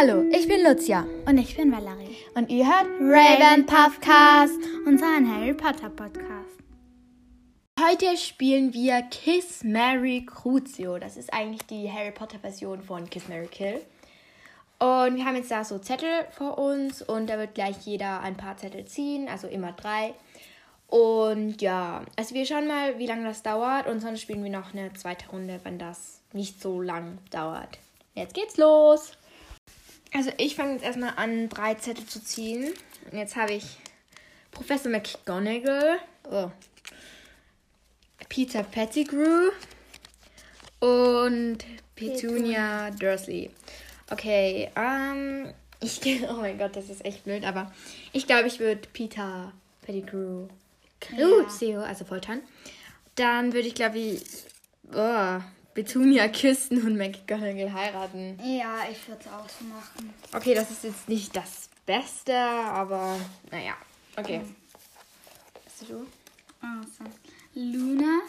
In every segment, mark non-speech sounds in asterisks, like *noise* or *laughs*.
Hallo, ich bin Lucia. Und ich bin Valerie. Und ihr hört Raven Puffcast. Unseren Harry Potter Podcast. Heute spielen wir Kiss Mary Crucio. Das ist eigentlich die Harry Potter Version von Kiss Mary Kill. Und wir haben jetzt da so Zettel vor uns und da wird gleich jeder ein paar Zettel ziehen, also immer drei. Und ja, also wir schauen mal, wie lange das dauert und sonst spielen wir noch eine zweite Runde, wenn das nicht so lang dauert. Jetzt geht's los. Also ich fange jetzt erstmal an, drei Zettel zu ziehen. Und jetzt habe ich Professor McGonagall, oh. Peter Pettigrew und Petunia Dursley. Okay, ähm, *laughs* ich, oh mein Gott, das ist echt blöd, aber ich glaube, ich würde Peter Pettigrew Crucio, ja. also foltern. Dann würde ich, glaube ich, oh, Petunia küssen und McGonagall heiraten. Ja, ich würde es auch so machen. Okay, das ist jetzt nicht das Beste, aber naja. Okay. Mhm. Was bist du? Also, Luna.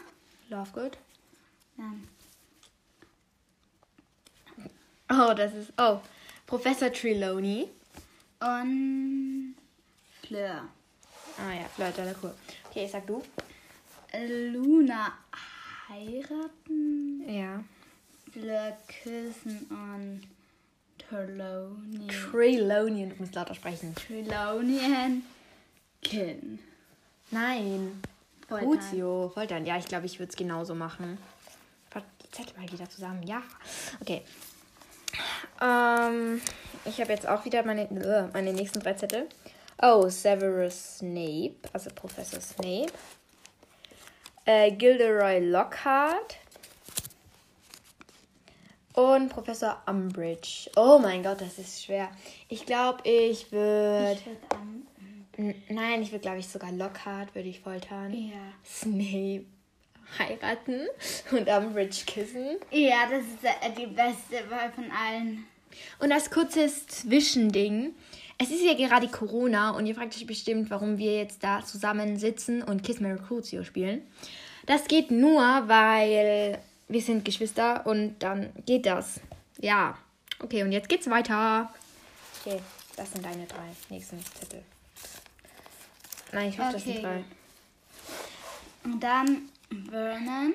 Lovegood. Ja. Oh, das ist. Oh. Professor Trelawney. Und Fleur. Ah ja, Fleur, cool. Okay, sag du. Luna heiraten. Ja. Fleur küssen und Trelawney. Trelawney, du musst lauter sprechen. Trelawney killen. Nein. Crucio, Foltern. Ja, ich glaube, ich würde es genauso machen. Zettel mal wieder zusammen. Ja. Okay. Ähm, ich habe jetzt auch wieder meine, uh, meine nächsten drei Zettel. Oh, Severus Snape, also Professor Snape. Äh, Gilderoy Lockhart. Und Professor Umbridge. Oh mein Gott, das ist schwer. Ich glaube, ich würde. Ich würde Nein, ich würde, glaube ich, sogar Lockhart würde ich foltern. Ja. Snape heiraten *laughs* und Umbridge küssen. Ja, das ist äh, die beste Wahl von allen. Und das kurze Zwischending. Es ist ja gerade Corona und ihr fragt euch bestimmt, warum wir jetzt da zusammen sitzen und Kiss Mary Crucio spielen. Das geht nur, weil wir sind Geschwister und dann geht das. Ja. Okay, und jetzt geht's weiter. Okay, das sind deine drei nächsten Zettel. Nein, ich hoffe, okay. das sind drei. Und dann Vernon.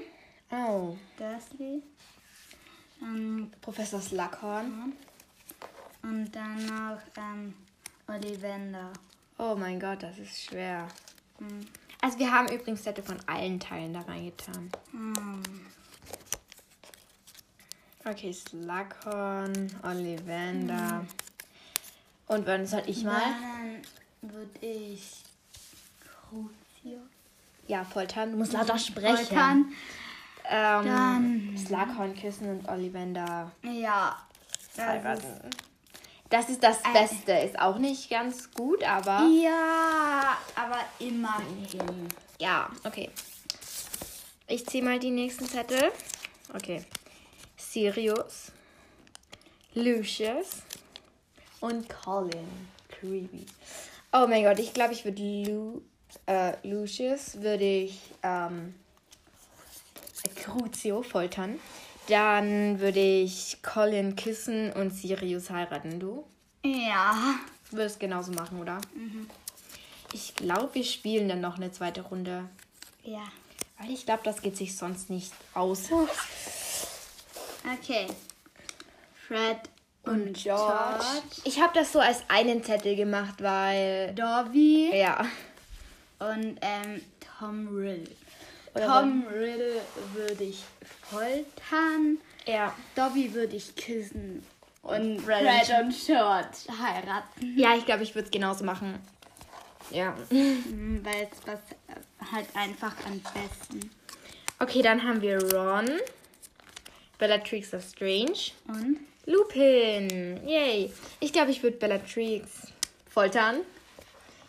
Oh. Dursley. Ähm, Professor Slughorn. Und dann noch ähm, Ollivander. Oh mein Gott, das ist schwer. Hm. Also wir haben übrigens Zettel von allen Teilen da reingetan. Hm. Okay, Slughorn, Ollivander. Hm. Und wann soll ich mal? Dann würde ich Crucio. Ja, foltern. Du musst lauter sprechen. Foltern. Ähm, Dann- Slughorn küssen und Ollivander Ja. Heiraten. Das ist das Äh. Beste. Ist auch nicht ganz gut, aber. ja, aber immerhin. Ja, okay. Ich ziehe mal die nächsten Zettel. Okay. Sirius, Lucius und Colin Creevy. Oh mein Gott, ich glaube, ich würde Lu äh, Lucius würde ich ähm, Crucio foltern. Dann würde ich Colin küssen und Sirius heiraten. Du Ja. würdest genauso machen, oder? Mhm. Ich glaube, wir spielen dann noch eine zweite Runde. Ja. Weil ich glaube, das geht sich sonst nicht aus. Okay. Fred und, George. Ich habe das so als einen Zettel gemacht, weil. Dobby Ja. und ähm, Tom Riddle. Oder Tom Riddle würde ich foltern. Ja. Dobby würde ich küssen. Und Fred Fred, und und George heiraten. Ja, ich glaube, ich würde es genauso machen. Ja. Mhm, Weil es was äh, halt einfach am besten. Okay, dann haben wir Ron, Bellatrix Strange, Und? Lupin. Yay. Ich glaube, ich würde Bellatrix foltern.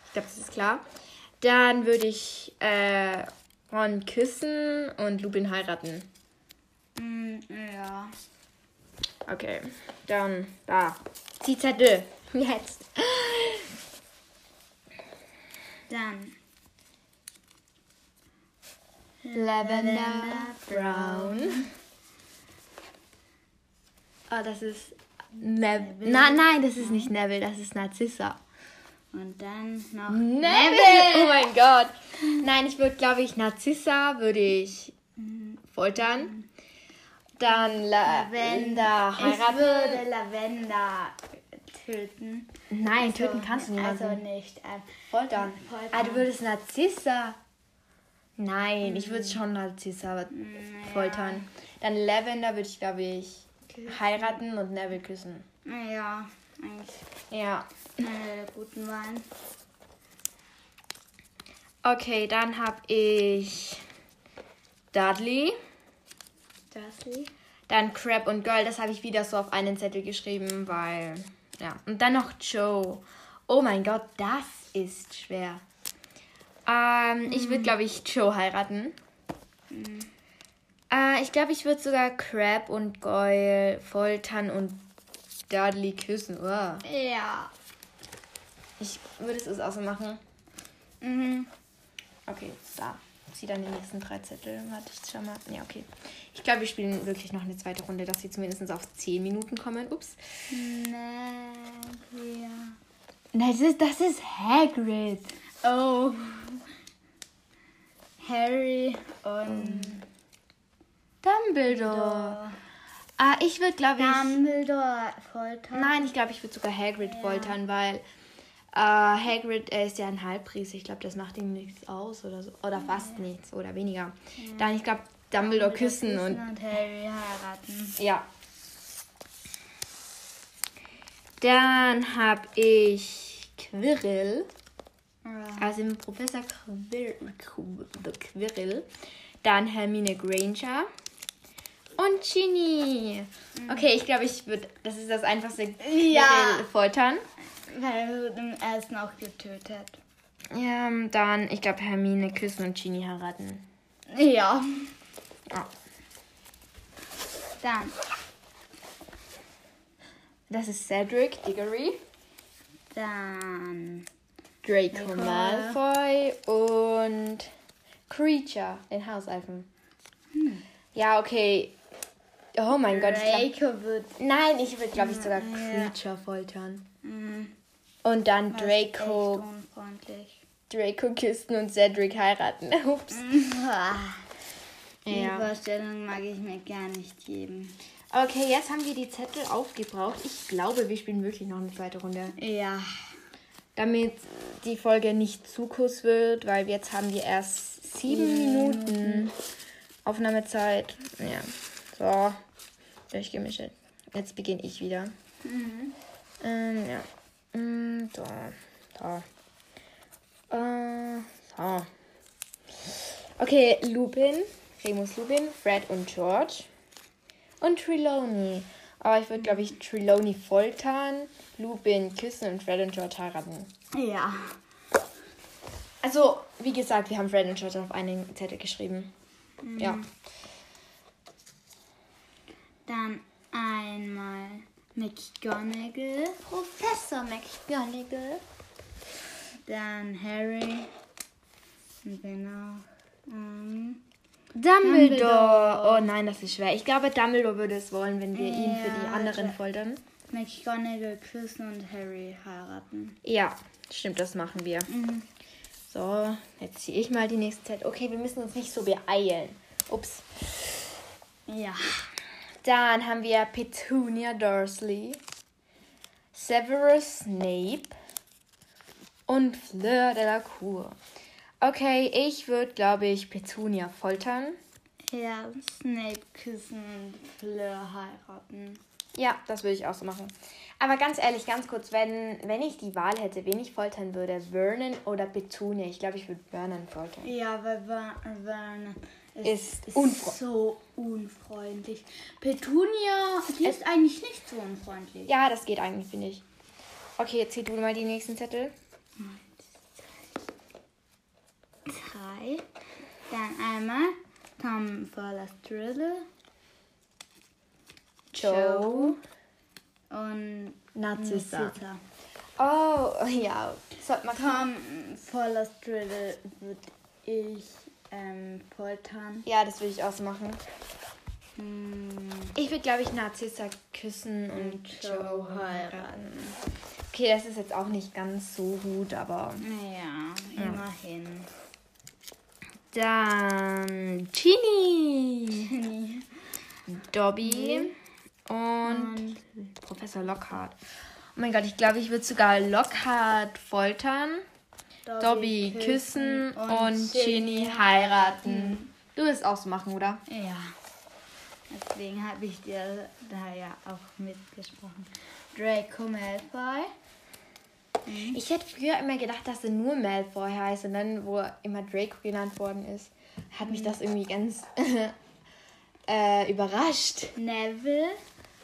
Ich glaube, das ist klar. Dann würde ich äh, Ron küssen und Lupin heiraten. Mm, ja. Okay, dann da. Zettel. *laughs* Jetzt. Dann. Lavender Brown. Oh, das ist Neville. Na, nein, das ist nicht Neville, das ist Narzissa. Und dann noch Neville! Oh mein Gott. Nein, ich würde, glaube ich, Narzissa würde ich foltern. Dann Lavender Ich heiraten. würde Lavender töten. Nein, töten kannst du niemanden. Also nicht. Ähm, foltern. foltern. Ah, du würdest Narzissa. Nein, ich würde schon Narzissa foltern. Dann Lavender würde ich, glaube ich, heiraten und Neville küssen. naja, eigentlich Ja. eine der guten Wahlen. Okay, dann habe ich Dudley. Dursley. Dann Crab und Girl, das habe ich wieder so auf einen Zettel geschrieben, weil. Ja. Und dann noch Joe. Oh mein Gott, das ist schwer. Ähm, ich würde, glaube ich, Joe heiraten. Äh, ich glaube, ich würde sogar Crab und Goyle foltern und Dudley küssen. Uah. Ja. Ich würde es auch so machen. Mhm. Okay, da. Zieh dann die nächsten drei Zettel. Warte, ich schau mal. Ja, okay. Ich glaube, wir spielen wirklich noch eine zweite Runde, dass sie zumindest auf 10 Minuten kommen. Ups. Nein, ja. Nein, das ist, das ist Hagrid. Oh. Harry und Dumbledore. Ah, ich würde, glaube ich. Dumbledore foltern. Nein, ich glaube, ich würde sogar Hagrid foltern, weil äh, Hagrid er ist ja ein Halbpriester. Ich glaube, das macht ihm nichts aus oder so. Oder fast nichts oder weniger. Dann, ich glaube, Dumbledore küssen und. und Harry heiraten. Ja. Dann habe ich Quirrell. Also im Professor Quir Qu- Quirrell. Dann Hermine Granger. Und Ginny. Okay, ich glaube, ich würde. Das ist das einfachste Ja. Quirrell foltern. Weil er wird im ersten auch getötet. Ja, dann, ich glaube, Hermine küssen und Ginny heiraten. Ja. Ja. Dann Das ist Cedric Diggory. Dann Draco Draco. Malfoy und Creature, den Hauselfen. Ja, okay. Oh mein Gott. Ich glaub, Draco wird nein, ich würde, glaube ich, sogar Ja. Creature foltern. Und dann was Draco. Draco küssen und Cedric heiraten. *laughs* Ups. Die Ja. Vorstellung mag ich mir gar nicht geben. Okay, jetzt haben wir die Zettel aufgebraucht. Ich glaube, wir spielen wirklich noch eine zweite Runde. Ja. Damit die Folge nicht zu kurz wird, weil jetzt haben wir erst sieben Minuten Aufnahmezeit. Ja. So. Durchgemischt. Jetzt beginne ich wieder. Ähm, ja. Mm, da. Da. Äh, so. Okay, Lupin. Remus Lupin, Fred und George. Und Trelawney. Aber ich würde, glaube ich, Trelawney foltern, Lupin küssen und Fred und George heiraten. Ja. Also, wie gesagt, wir haben Fred und George auf einen Zettel geschrieben. Ja. Dann McGonagall. Professor McGonagall. Dann Harry. Und genau. Ähm, Dumbledore. Dumbledore. Oh nein, das ist schwer. Ich glaube, Dumbledore würde es wollen, wenn wir ihn für die Ja, anderen foltern. McGonagall küssen und Harry heiraten. Ja, stimmt, das machen wir. So, jetzt ziehe ich mal die nächste Zettel. Okay, wir müssen uns nicht so beeilen. Ups. Ja. Dann haben wir Petunia Dursley, Severus Snape und Fleur de la Cour. Okay, ich würde, glaube ich, Petunia foltern. Ja, Snape küssen und Fleur heiraten. Ja, das würde ich auch so machen. Aber ganz ehrlich, ganz kurz, wenn, wenn ich die Wahl hätte, wen ich foltern würde, Vernon oder Petunia, ich glaube, ich würde Vernon foltern. Ja, weil Ver- Vernon Ist ist, unfre- so unfreundlich. Petunia, die ist eigentlich nicht so unfreundlich. Ja, das geht eigentlich, finde ich. Okay, jetzt zieh du mal die nächsten Zettel. Drei. Dann einmal Tom Fowler's Drille Joe. und Narzissa. Oh, ja. Sollte man Tom Fowler's Drille würde ich ähm, poltern. Ja, das würde ich auch so machen. Hm, Ich würde, glaube ich, Narzissa küssen und Joe heiraten. Okay, das ist jetzt auch nicht ganz so gut, aber. Ja, immerhin. Dann Ginny, Dobby und Professor Lockhart. Oh mein Gott, ich glaube, ich würde sogar Lockhart foltern, Dobby küssen und Ginny heiraten. Du wirst auch so machen, oder? Ja. Deswegen habe ich dir da ja auch mitgesprochen. Draco Malfoy. Ich hätte früher immer gedacht, dass er nur Malfoy heißt und dann, wo er immer Draco genannt worden ist, hat mich das irgendwie ganz *laughs* äh, überrascht. Neville.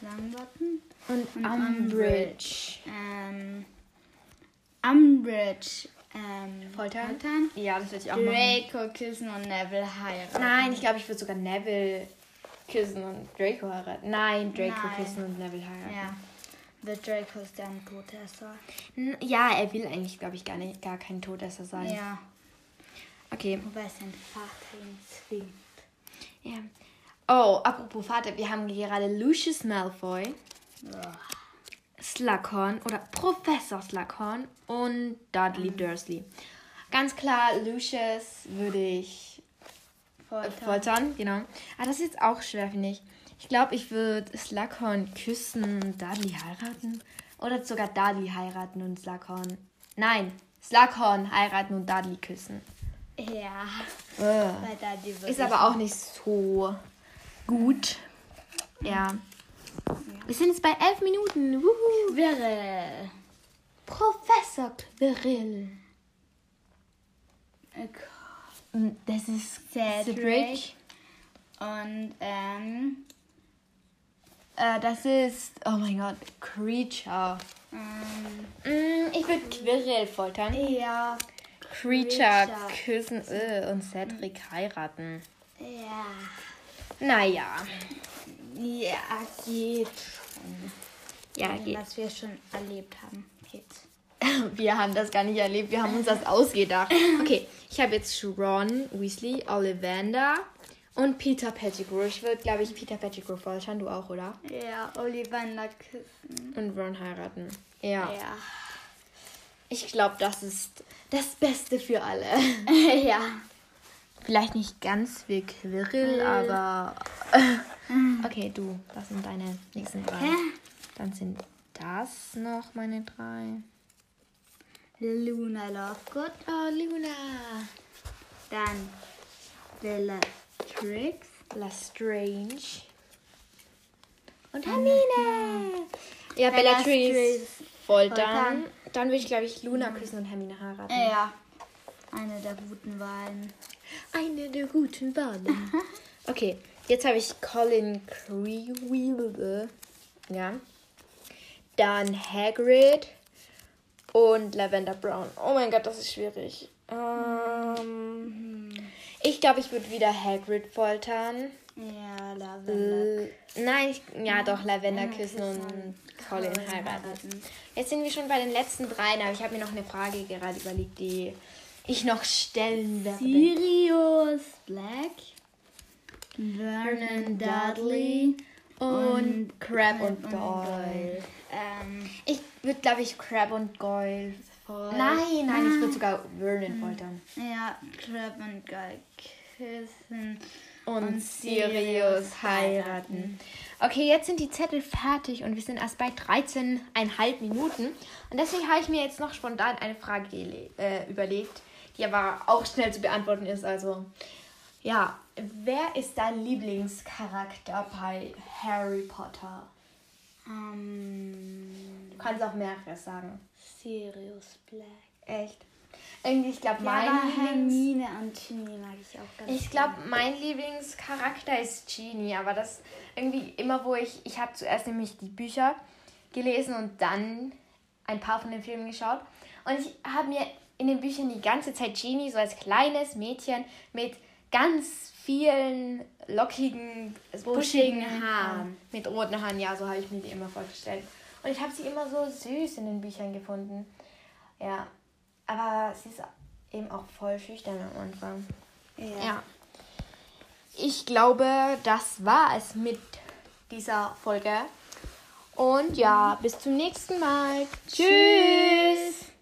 Longbottom. Und, Und Umbridge. Ähm, Umbridge. Ähm, Foltern? Foltern. Ja, das würde ich auch machen. Draco küssen und Neville heiraten. Nein, ich glaube, ich würde sogar Neville küssen und Draco heiraten. Nein, Draco Nein. küssen und Neville heiraten. Ja. The Draco ist ein Todesser. Ja, er will eigentlich, glaube ich, gar, nicht, gar kein Todesser sein. Ja. Okay. Wobei sein Vater ihn zwingt. Ja. Oh, apropos Vater, wir haben gerade Lucius Malfoy, Slughorn oder Professor Slughorn und Dudley Dursley. Ganz klar, Lucius würde ich Folter. foltern, genau. Aber das ist jetzt auch schwer, finde ich. Ich glaube, ich würde Slughorn küssen und Dudley heiraten. Oder sogar Dudley heiraten und Slughorn. Nein, Slughorn heiraten und Dudley küssen. Ja. Äh. Ist aber auch nicht so gut. Ja. Wir sind jetzt bei elf Minuten. Wuhu. Wäre. Professor Quirrell. äh, Das ist Cedric. Cedric. Und ähm. Äh, das ist, oh mein Gott, Creature. ähm Mm, ich würde Quirrell foltern. ja. Creature Creature. küssen äh, und Cedric heiraten. Ja. Naja. Ja, geht. Ja, geht. Was wir schon erlebt haben. Geht. *laughs* Wir haben das gar nicht erlebt, wir haben uns das ausgedacht. *laughs* Okay, ich habe jetzt Ron Weasley, Ollivander und Peter Pettigrew. Ich würde, glaube ich, Peter Pettigrew foltern, du auch, oder? Ja, Ollivander küssen. Und Ron heiraten. Ja. Ja. Ich glaube, das ist das Beste für alle. *laughs* ja. Vielleicht nicht ganz wie Quirrell, aber. Okay, du, das sind deine nächsten drei. Dann sind das noch meine drei. Luna Lovegood. Oh, Luna. Dann Bellatrix. Lestrange. Und Hermine. Ja, Bellatrix Bellatrix foltern. foltern. Dann würde ich, glaube ich, Luna küssen und Hermine heiraten. Ja. Eine der guten Wahlen. Eine der guten Wahlen. *laughs* okay, jetzt habe ich Colin Creevil. Ja. Dann Hagrid und Lavender Brown. Oh mein Gott, das ist schwierig. Ähm, ich glaube, ich würde wieder Hagrid foltern. Ja, Lavender. Äh, nein, ich, ja doch, Lavender küssen und Colin heiraten. Jetzt sind wir schon bei den letzten dreien, aber ich habe mir noch eine Frage gerade überlegt, die ich noch stellen werde. Sirius Black. Vernon Dudley. und Crab und und Goyle. Ähm, Ich würde, glaube ich, Crab und Goyle. Foltern. Nein, nein, ich würde sogar Vernon foltern. ja, Crab und Goyle küssen. Und, Und Sirius Sirius heiraten. Okay, jetzt sind die Zettel fertig und wir sind erst bei 13,5 Minuten. Und deswegen habe ich mir jetzt noch spontan eine Frage äh, überlegt, die aber auch schnell zu beantworten ist. Also, ja, wer ist dein Lieblingscharakter bei Harry Potter? Ähm, Du kannst auch mehrere sagen. Sirius Black. Echt? Irgendwie, ich glaube, Ja, mein Lieblings... Hermine und Ginny mag ich auch ganz Ich glaube, mein Lieblingscharakter ist Genie, aber das irgendwie immer, wo ich, ich habe zuerst nämlich die Bücher gelesen und dann ein paar von den Filmen geschaut. Und ich habe mir in den Büchern die ganze Zeit Genie so als kleines Mädchen mit ganz vielen lockigen, buschigen Haaren. Mit roten Haaren, ja, so habe ich mir die immer vorgestellt. Und ich habe sie immer so süß in den Büchern gefunden. Ja, aber sie ist eben auch voll schüchtern am Anfang. Ja. Ja. ich glaube, das war es mit dieser Folge. Und ja, bis zum nächsten Mal. Tschüss.